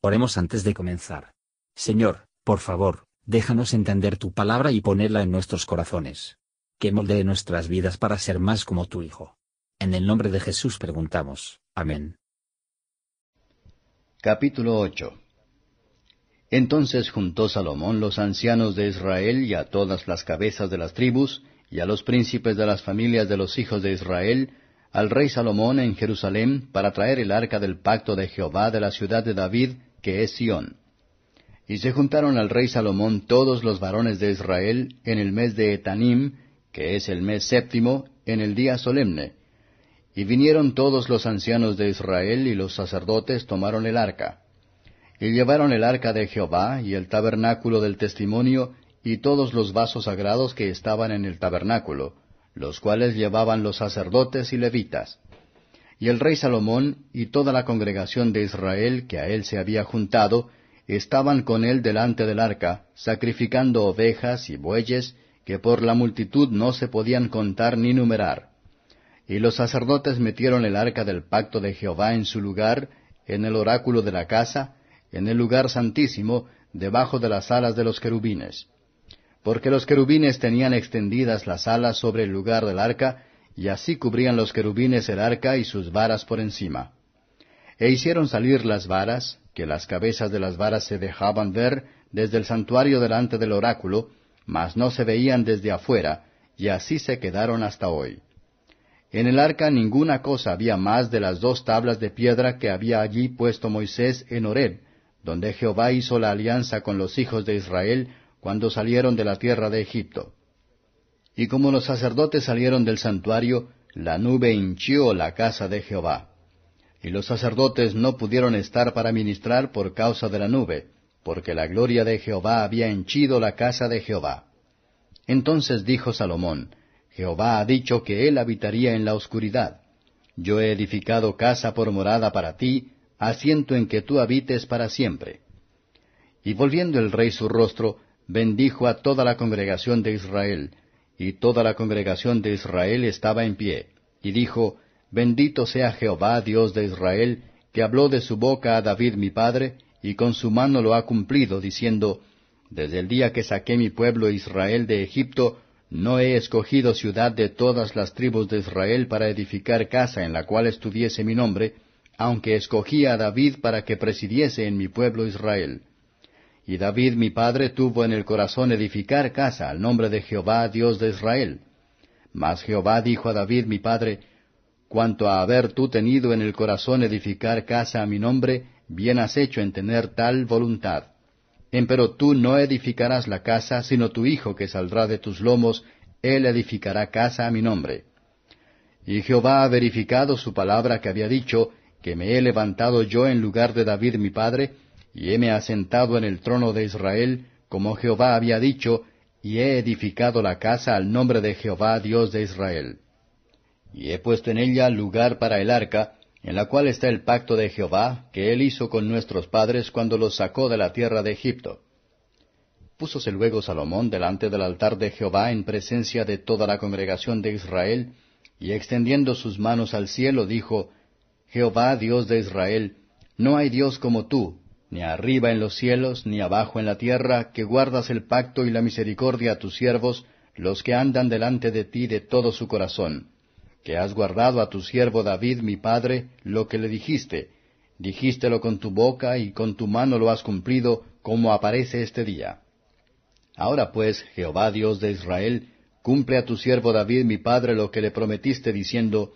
Oremos antes de comenzar. Señor, por favor, déjanos entender tu palabra y ponerla en nuestros corazones. Que moldee nuestras vidas para ser más como tu Hijo. En el nombre de Jesús preguntamos. Amén. Capítulo 8 Entonces juntó Salomón los ancianos de Israel y a todas las cabezas de las tribus, y a los príncipes de las familias de los hijos de Israel, al rey Salomón en Jerusalén, para traer el arca del pacto de Jehová de la ciudad de David, que es Sión. Y se juntaron al rey Salomón todos los varones de Israel en el mes de Etanim, que es el mes séptimo, en el día solemne. Y vinieron todos los ancianos de Israel y los sacerdotes tomaron el arca. Y llevaron el arca de Jehová y el tabernáculo del testimonio y todos los vasos sagrados que estaban en el tabernáculo, los cuales llevaban los sacerdotes y levitas. Y el rey Salomón y toda la congregación de Israel que a él se había juntado, estaban con él delante del arca, sacrificando ovejas y bueyes, que por la multitud no se podían contar ni numerar. Y los sacerdotes metieron el arca del pacto de Jehová en su lugar, en el oráculo de la casa, en el lugar santísimo, debajo de las alas de los querubines. Porque los querubines tenían extendidas las alas sobre el lugar del arca, y así cubrían los querubines el arca y sus varas por encima. E hicieron salir las varas, que las cabezas de las varas se dejaban ver desde el santuario delante del oráculo, mas no se veían desde afuera, y así se quedaron hasta hoy. En el arca ninguna cosa había más de las dos tablas de piedra que había allí puesto Moisés en Horeb, donde Jehová hizo la alianza con los hijos de Israel cuando salieron de la tierra de Egipto. Y como los sacerdotes salieron del santuario, la nube hinchió la casa de Jehová. Y los sacerdotes no pudieron estar para ministrar por causa de la nube, porque la gloria de Jehová había henchido la casa de Jehová. Entonces dijo Salomón, Jehová ha dicho que él habitaría en la oscuridad. Yo he edificado casa por morada para ti, asiento en que tú habites para siempre. Y volviendo el rey su rostro, bendijo a toda la congregación de Israel, y toda la congregación de Israel estaba en pie, y dijo, Bendito sea Jehová, Dios de Israel, que habló de su boca a David mi padre, y con su mano lo ha cumplido, diciendo, Desde el día que saqué mi pueblo Israel de Egipto, no he escogido ciudad de todas las tribus de Israel para edificar casa en la cual estuviese mi nombre, aunque escogí a David para que presidiese en mi pueblo Israel. Y David mi padre tuvo en el corazón edificar casa al nombre de Jehová Dios de Israel. Mas Jehová dijo a David mi padre, Cuanto a haber tú tenido en el corazón edificar casa a mi nombre, bien has hecho en tener tal voluntad. Empero tú no edificarás la casa, sino tu hijo que saldrá de tus lomos, él edificará casa a mi nombre. Y Jehová ha verificado su palabra que había dicho, que me he levantado yo en lugar de David mi padre, y heme asentado en el trono de Israel, como Jehová había dicho, y he edificado la casa al nombre de Jehová Dios de Israel. Y he puesto en ella lugar para el arca, en la cual está el pacto de Jehová, que él hizo con nuestros padres cuando los sacó de la tierra de Egipto. Púsose luego Salomón delante del altar de Jehová en presencia de toda la congregación de Israel, y extendiendo sus manos al cielo dijo, Jehová Dios de Israel, no hay Dios como tú, ni arriba en los cielos, ni abajo en la tierra, que guardas el pacto y la misericordia a tus siervos, los que andan delante de ti de todo su corazón, que has guardado a tu siervo David mi padre lo que le dijiste, dijístelo con tu boca y con tu mano lo has cumplido, como aparece este día. Ahora pues, Jehová Dios de Israel, cumple a tu siervo David mi padre lo que le prometiste diciendo,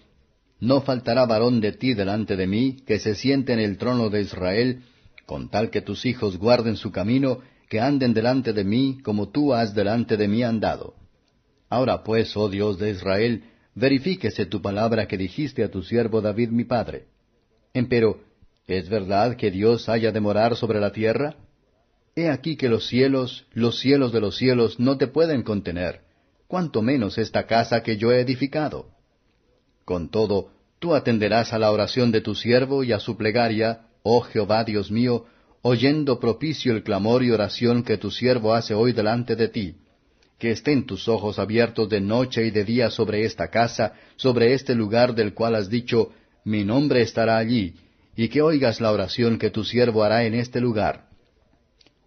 No faltará varón de ti delante de mí, que se siente en el trono de Israel, con tal que tus hijos guarden su camino, que anden delante de mí, como tú has delante de mí andado. Ahora pues, oh Dios de Israel, verifíquese tu palabra que dijiste a tu siervo David mi padre. Empero, ¿es verdad que Dios haya de morar sobre la tierra? He aquí que los cielos, los cielos de los cielos, no te pueden contener, cuanto menos esta casa que yo he edificado. Con todo, tú atenderás a la oración de tu siervo y a su plegaria, Oh Jehová Dios mío, oyendo propicio el clamor y oración que tu siervo hace hoy delante de ti. Que estén tus ojos abiertos de noche y de día sobre esta casa, sobre este lugar del cual has dicho, mi nombre estará allí, y que oigas la oración que tu siervo hará en este lugar.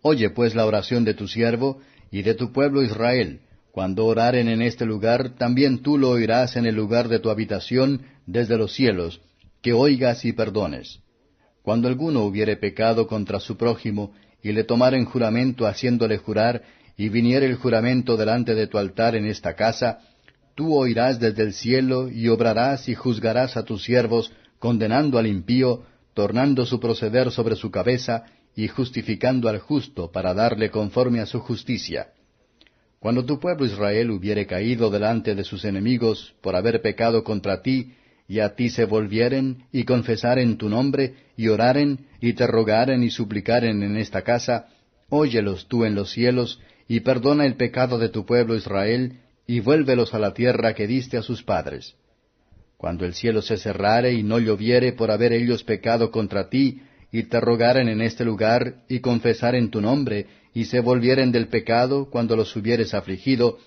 Oye pues la oración de tu siervo y de tu pueblo Israel. Cuando oraren en este lugar, también tú lo oirás en el lugar de tu habitación desde los cielos, que oigas y perdones. Cuando alguno hubiere pecado contra su prójimo, y le tomaren juramento haciéndole jurar, y viniere el juramento delante de tu altar en esta casa, tú oirás desde el cielo, y obrarás y juzgarás a tus siervos, condenando al impío, tornando su proceder sobre su cabeza, y justificando al justo para darle conforme a su justicia. Cuando tu pueblo Israel hubiere caído delante de sus enemigos por haber pecado contra ti, y a ti se volvieren, y confesaren tu nombre, y oraren, y te rogaren y suplicaren en esta casa, óyelos tú en los cielos, y perdona el pecado de tu pueblo Israel, y vuélvelos a la tierra que diste a sus padres. Cuando el cielo se cerrare y no lloviere por haber ellos pecado contra ti, y te rogaren en este lugar, y confesaren tu nombre, y se volvieren del pecado cuando los hubieres afligido,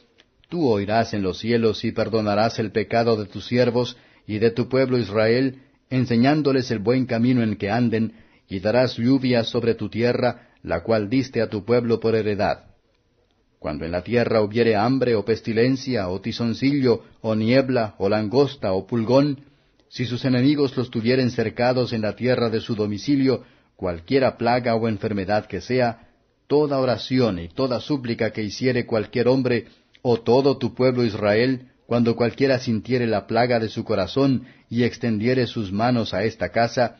tú oirás en los cielos y perdonarás el pecado de tus siervos, y de tu pueblo Israel, enseñándoles el buen camino en que anden, y darás lluvia sobre tu tierra, la cual diste a tu pueblo por heredad. Cuando en la tierra hubiere hambre o pestilencia, o tizoncillo, o niebla, o langosta, o pulgón, si sus enemigos los tuvieren cercados en la tierra de su domicilio, cualquiera plaga o enfermedad que sea, toda oración y toda súplica que hiciere cualquier hombre, o todo tu pueblo Israel, cuando cualquiera sintiere la plaga de su corazón y extendiere sus manos a esta casa,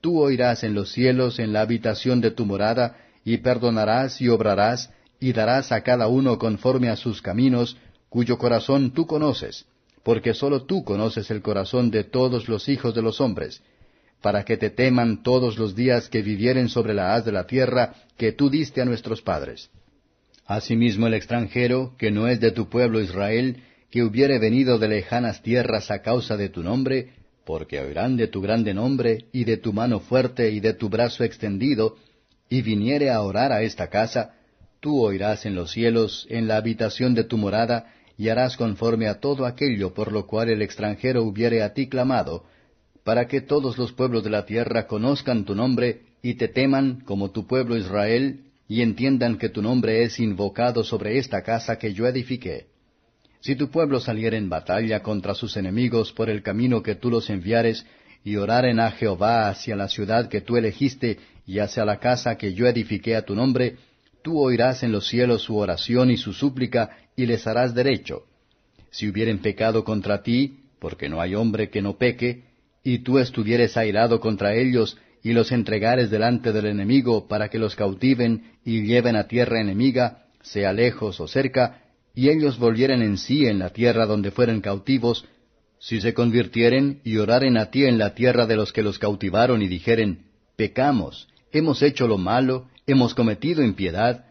tú oirás en los cielos en la habitación de tu morada, y perdonarás y obrarás, y darás a cada uno conforme a sus caminos, cuyo corazón tú conoces, porque sólo tú conoces el corazón de todos los hijos de los hombres, para que te teman todos los días que vivieren sobre la haz de la tierra que tú diste a nuestros padres. Asimismo el extranjero, que no es de tu pueblo Israel, que hubiere venido de lejanas tierras a causa de tu nombre, porque oirán de tu grande nombre, y de tu mano fuerte, y de tu brazo extendido, y viniere a orar a esta casa, tú oirás en los cielos, en la habitación de tu morada, y harás conforme a todo aquello por lo cual el extranjero hubiere a ti clamado, para que todos los pueblos de la tierra conozcan tu nombre, y te teman como tu pueblo Israel, y entiendan que tu nombre es invocado sobre esta casa que yo edifiqué. Si tu pueblo saliera en batalla contra sus enemigos por el camino que tú los enviares, y oraren a Jehová hacia la ciudad que tú elegiste y hacia la casa que yo edifiqué a tu nombre, tú oirás en los cielos su oración y su súplica, y les harás derecho. Si hubieren pecado contra ti, porque no hay hombre que no peque, y tú estuvieres airado contra ellos, y los entregares delante del enemigo para que los cautiven y lleven a tierra enemiga, sea lejos o cerca, y ellos volvieren en sí en la tierra donde fueren cautivos, si se convirtieren y oraren a ti en la tierra de los que los cautivaron y dijeren, pecamos, hemos hecho lo malo, hemos cometido impiedad,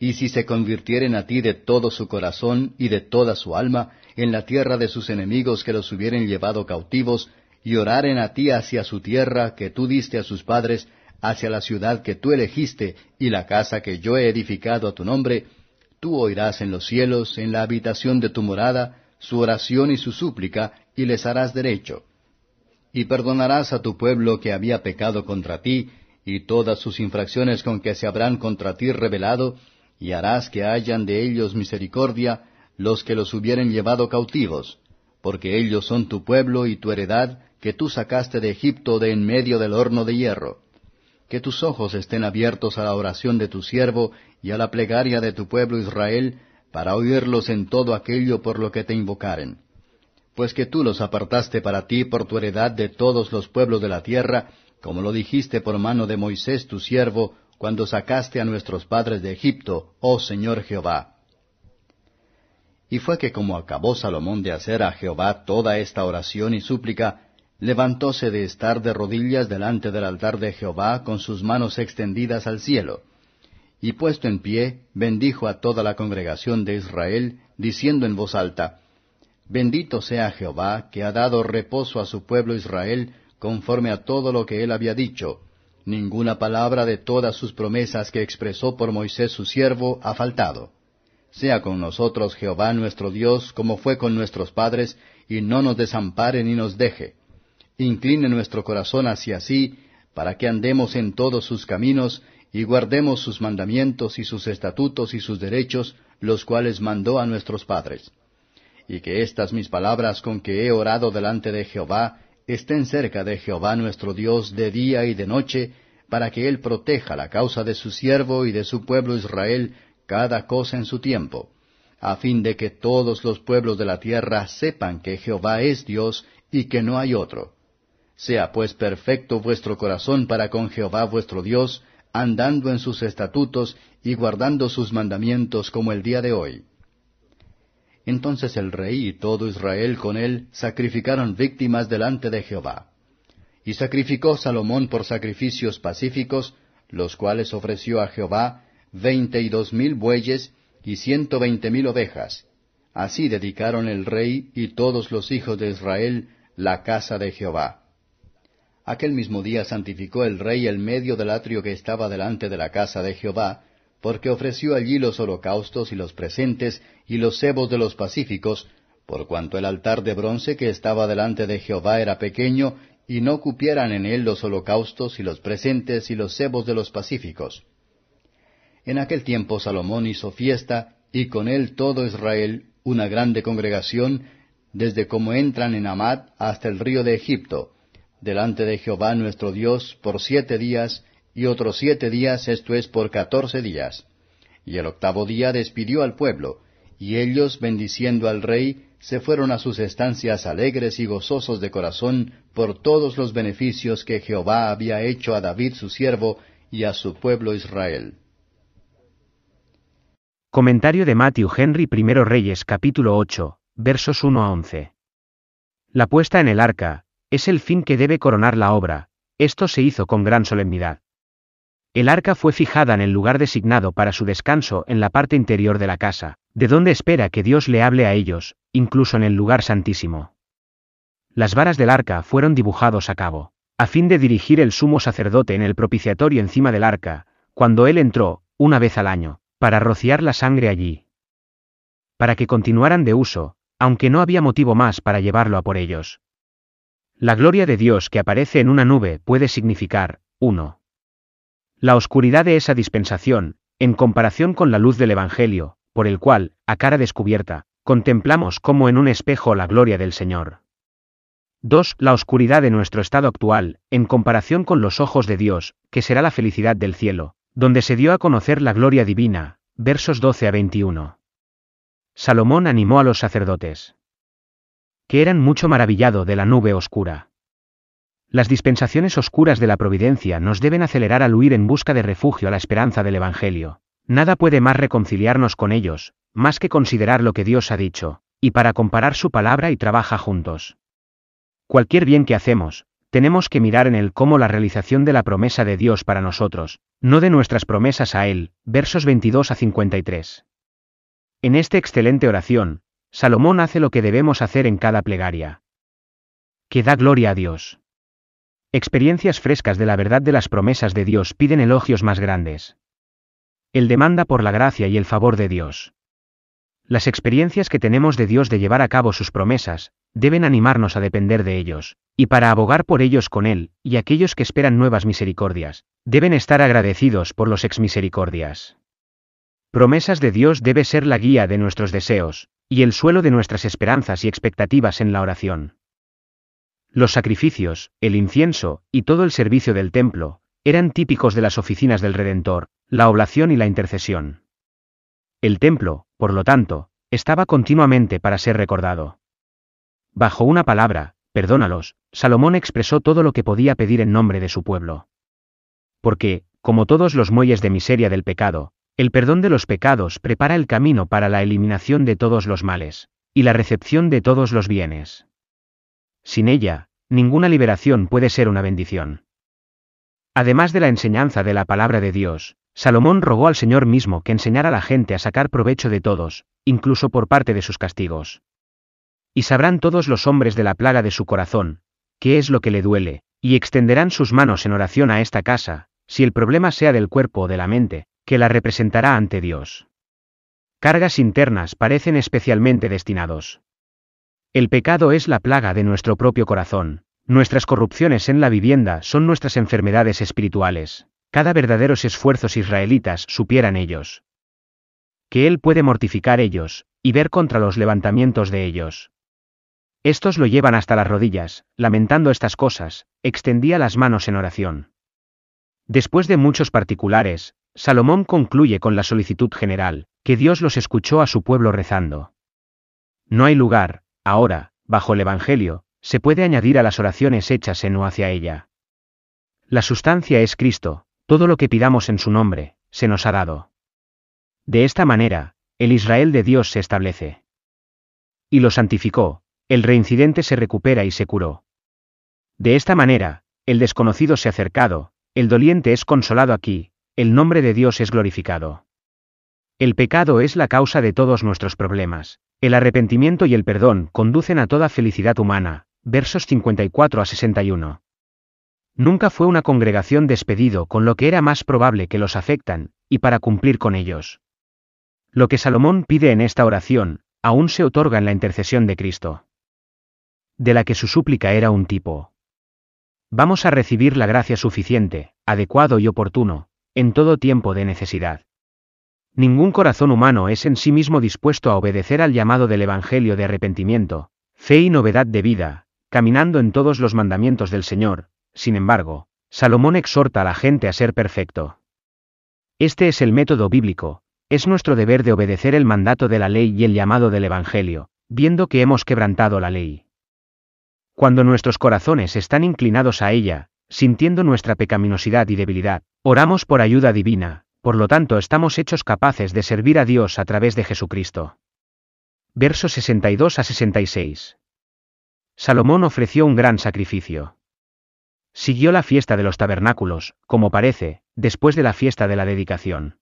y si se convirtieren a ti de todo su corazón y de toda su alma en la tierra de sus enemigos que los hubieren llevado cautivos, y oraren a ti hacia su tierra que tú diste a sus padres, hacia la ciudad que tú elegiste y la casa que yo he edificado a tu nombre, tú oirás en los cielos, en la habitación de tu morada, su oración y su súplica, y les harás derecho. Y perdonarás a tu pueblo que había pecado contra ti, y todas sus infracciones con que se habrán contra ti revelado, y harás que hayan de ellos misericordia los que los hubieren llevado cautivos, porque ellos son tu pueblo y tu heredad, que tú sacaste de Egipto de en medio del horno de hierro que tus ojos estén abiertos a la oración de tu siervo y a la plegaria de tu pueblo Israel, para oírlos en todo aquello por lo que te invocaren. Pues que tú los apartaste para ti por tu heredad de todos los pueblos de la tierra, como lo dijiste por mano de Moisés tu siervo, cuando sacaste a nuestros padres de Egipto, oh Señor Jehová. Y fue que como acabó Salomón de hacer a Jehová toda esta oración y súplica, levantóse de estar de rodillas delante del altar de Jehová con sus manos extendidas al cielo. Y puesto en pie, bendijo a toda la congregación de Israel, diciendo en voz alta, Bendito sea Jehová, que ha dado reposo a su pueblo Israel, conforme a todo lo que él había dicho. Ninguna palabra de todas sus promesas que expresó por Moisés su siervo ha faltado. Sea con nosotros Jehová nuestro Dios, como fue con nuestros padres, y no nos desampare ni nos deje incline nuestro corazón hacia sí, para que andemos en todos sus caminos, y guardemos sus mandamientos y sus estatutos y sus derechos, los cuales mandó a nuestros padres. Y que estas mis palabras con que he orado delante de Jehová estén cerca de Jehová nuestro Dios de día y de noche, para que Él proteja la causa de su siervo y de su pueblo Israel cada cosa en su tiempo, a fin de que todos los pueblos de la tierra sepan que Jehová es Dios y que no hay otro. Sea pues perfecto vuestro corazón para con Jehová vuestro Dios, andando en sus estatutos y guardando sus mandamientos como el día de hoy. Entonces el rey y todo Israel con él sacrificaron víctimas delante de Jehová. Y sacrificó Salomón por sacrificios pacíficos, los cuales ofreció a Jehová veinte y dos mil bueyes y ciento veinte mil ovejas. Así dedicaron el rey y todos los hijos de Israel la casa de Jehová. Aquel mismo día santificó el rey el medio del atrio que estaba delante de la casa de Jehová, porque ofreció allí los holocaustos y los presentes y los cebos de los pacíficos, por cuanto el altar de bronce que estaba delante de Jehová era pequeño, y no cupieran en él los holocaustos y los presentes y los cebos de los pacíficos. En aquel tiempo Salomón hizo fiesta, y con él todo Israel, una grande congregación, desde como entran en Amad hasta el río de Egipto, delante de Jehová nuestro Dios por siete días, y otros siete días, esto es por catorce días. Y el octavo día despidió al pueblo, y ellos, bendiciendo al rey, se fueron a sus estancias alegres y gozosos de corazón por todos los beneficios que Jehová había hecho a David su siervo y a su pueblo Israel. Comentario de Matthew Henry I Reyes capítulo 8, versos 1 a 11. La puesta en el arca, es el fin que debe coronar la obra, esto se hizo con gran solemnidad. El arca fue fijada en el lugar designado para su descanso en la parte interior de la casa, de donde espera que Dios le hable a ellos, incluso en el lugar santísimo. Las varas del arca fueron dibujados a cabo, a fin de dirigir el sumo sacerdote en el propiciatorio encima del arca, cuando él entró, una vez al año, para rociar la sangre allí. Para que continuaran de uso, aunque no había motivo más para llevarlo a por ellos. La gloria de Dios que aparece en una nube puede significar, 1. La oscuridad de esa dispensación, en comparación con la luz del Evangelio, por el cual, a cara descubierta, contemplamos como en un espejo la gloria del Señor. 2. La oscuridad de nuestro estado actual, en comparación con los ojos de Dios, que será la felicidad del cielo, donde se dio a conocer la gloria divina, versos 12 a 21. Salomón animó a los sacerdotes. Que eran mucho maravillado de la nube oscura. Las dispensaciones oscuras de la providencia nos deben acelerar al huir en busca de refugio a la esperanza del Evangelio. Nada puede más reconciliarnos con ellos, más que considerar lo que Dios ha dicho, y para comparar su palabra y trabaja juntos. Cualquier bien que hacemos, tenemos que mirar en él como la realización de la promesa de Dios para nosotros, no de nuestras promesas a Él, versos 22 a 53. En esta excelente oración, Salomón hace lo que debemos hacer en cada plegaria. Que da gloria a Dios. Experiencias frescas de la verdad de las promesas de Dios piden elogios más grandes. Él demanda por la gracia y el favor de Dios. Las experiencias que tenemos de Dios de llevar a cabo sus promesas, deben animarnos a depender de ellos, y para abogar por ellos con Él, y aquellos que esperan nuevas misericordias, deben estar agradecidos por los ex misericordias. Promesas de Dios debe ser la guía de nuestros deseos, y el suelo de nuestras esperanzas y expectativas en la oración. Los sacrificios, el incienso, y todo el servicio del templo, eran típicos de las oficinas del Redentor, la oblación y la intercesión. El templo, por lo tanto, estaba continuamente para ser recordado. Bajo una palabra, perdónalos, Salomón expresó todo lo que podía pedir en nombre de su pueblo. Porque, como todos los muelles de miseria del pecado, el perdón de los pecados prepara el camino para la eliminación de todos los males, y la recepción de todos los bienes. Sin ella, ninguna liberación puede ser una bendición. Además de la enseñanza de la palabra de Dios, Salomón rogó al Señor mismo que enseñara a la gente a sacar provecho de todos, incluso por parte de sus castigos. Y sabrán todos los hombres de la plaga de su corazón, qué es lo que le duele, y extenderán sus manos en oración a esta casa, si el problema sea del cuerpo o de la mente, que la representará ante Dios. Cargas internas parecen especialmente destinados. El pecado es la plaga de nuestro propio corazón, Nuestras corrupciones en la vivienda son nuestras enfermedades espirituales. Cada verdaderos esfuerzos israelitas supieran ellos. Que Él puede mortificar ellos, y ver contra los levantamientos de ellos. Estos lo llevan hasta las rodillas, lamentando estas cosas, extendía las manos en oración. Después de muchos particulares, Salomón concluye con la solicitud general, que Dios los escuchó a su pueblo rezando. No hay lugar, ahora, bajo el Evangelio, se puede añadir a las oraciones hechas en o hacia ella. La sustancia es Cristo, todo lo que pidamos en su nombre, se nos ha dado. De esta manera, el Israel de Dios se establece. Y lo santificó, el reincidente se recupera y se curó. De esta manera, el desconocido se ha acercado, el doliente es consolado aquí, el nombre de Dios es glorificado. El pecado es la causa de todos nuestros problemas, el arrepentimiento y el perdón conducen a toda felicidad humana, versos 54 a 61. Nunca fue una congregación despedido con lo que era más probable que los afectan, y para cumplir con ellos. Lo que Salomón pide en esta oración, aún se otorga en la intercesión de Cristo. De la que su súplica era un tipo. Vamos a recibir la gracia suficiente, adecuado y oportuno, en todo tiempo de necesidad. Ningún corazón humano es en sí mismo dispuesto a obedecer al llamado del Evangelio de arrepentimiento, fe y novedad de vida, caminando en todos los mandamientos del Señor, sin embargo, Salomón exhorta a la gente a ser perfecto. Este es el método bíblico, es nuestro deber de obedecer el mandato de la ley y el llamado del Evangelio, viendo que hemos quebrantado la ley. Cuando nuestros corazones están inclinados a ella, sintiendo nuestra pecaminosidad y debilidad, oramos por ayuda divina, por lo tanto estamos hechos capaces de servir a Dios a través de Jesucristo. Versos 62 a 66. Salomón ofreció un gran sacrificio. Siguió la fiesta de los tabernáculos, como parece, después de la fiesta de la dedicación.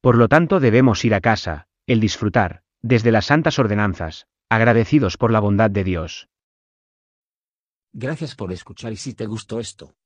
Por lo tanto debemos ir a casa, el disfrutar, desde las santas ordenanzas, agradecidos por la bondad de Dios. Gracias por escuchar y si te gustó esto,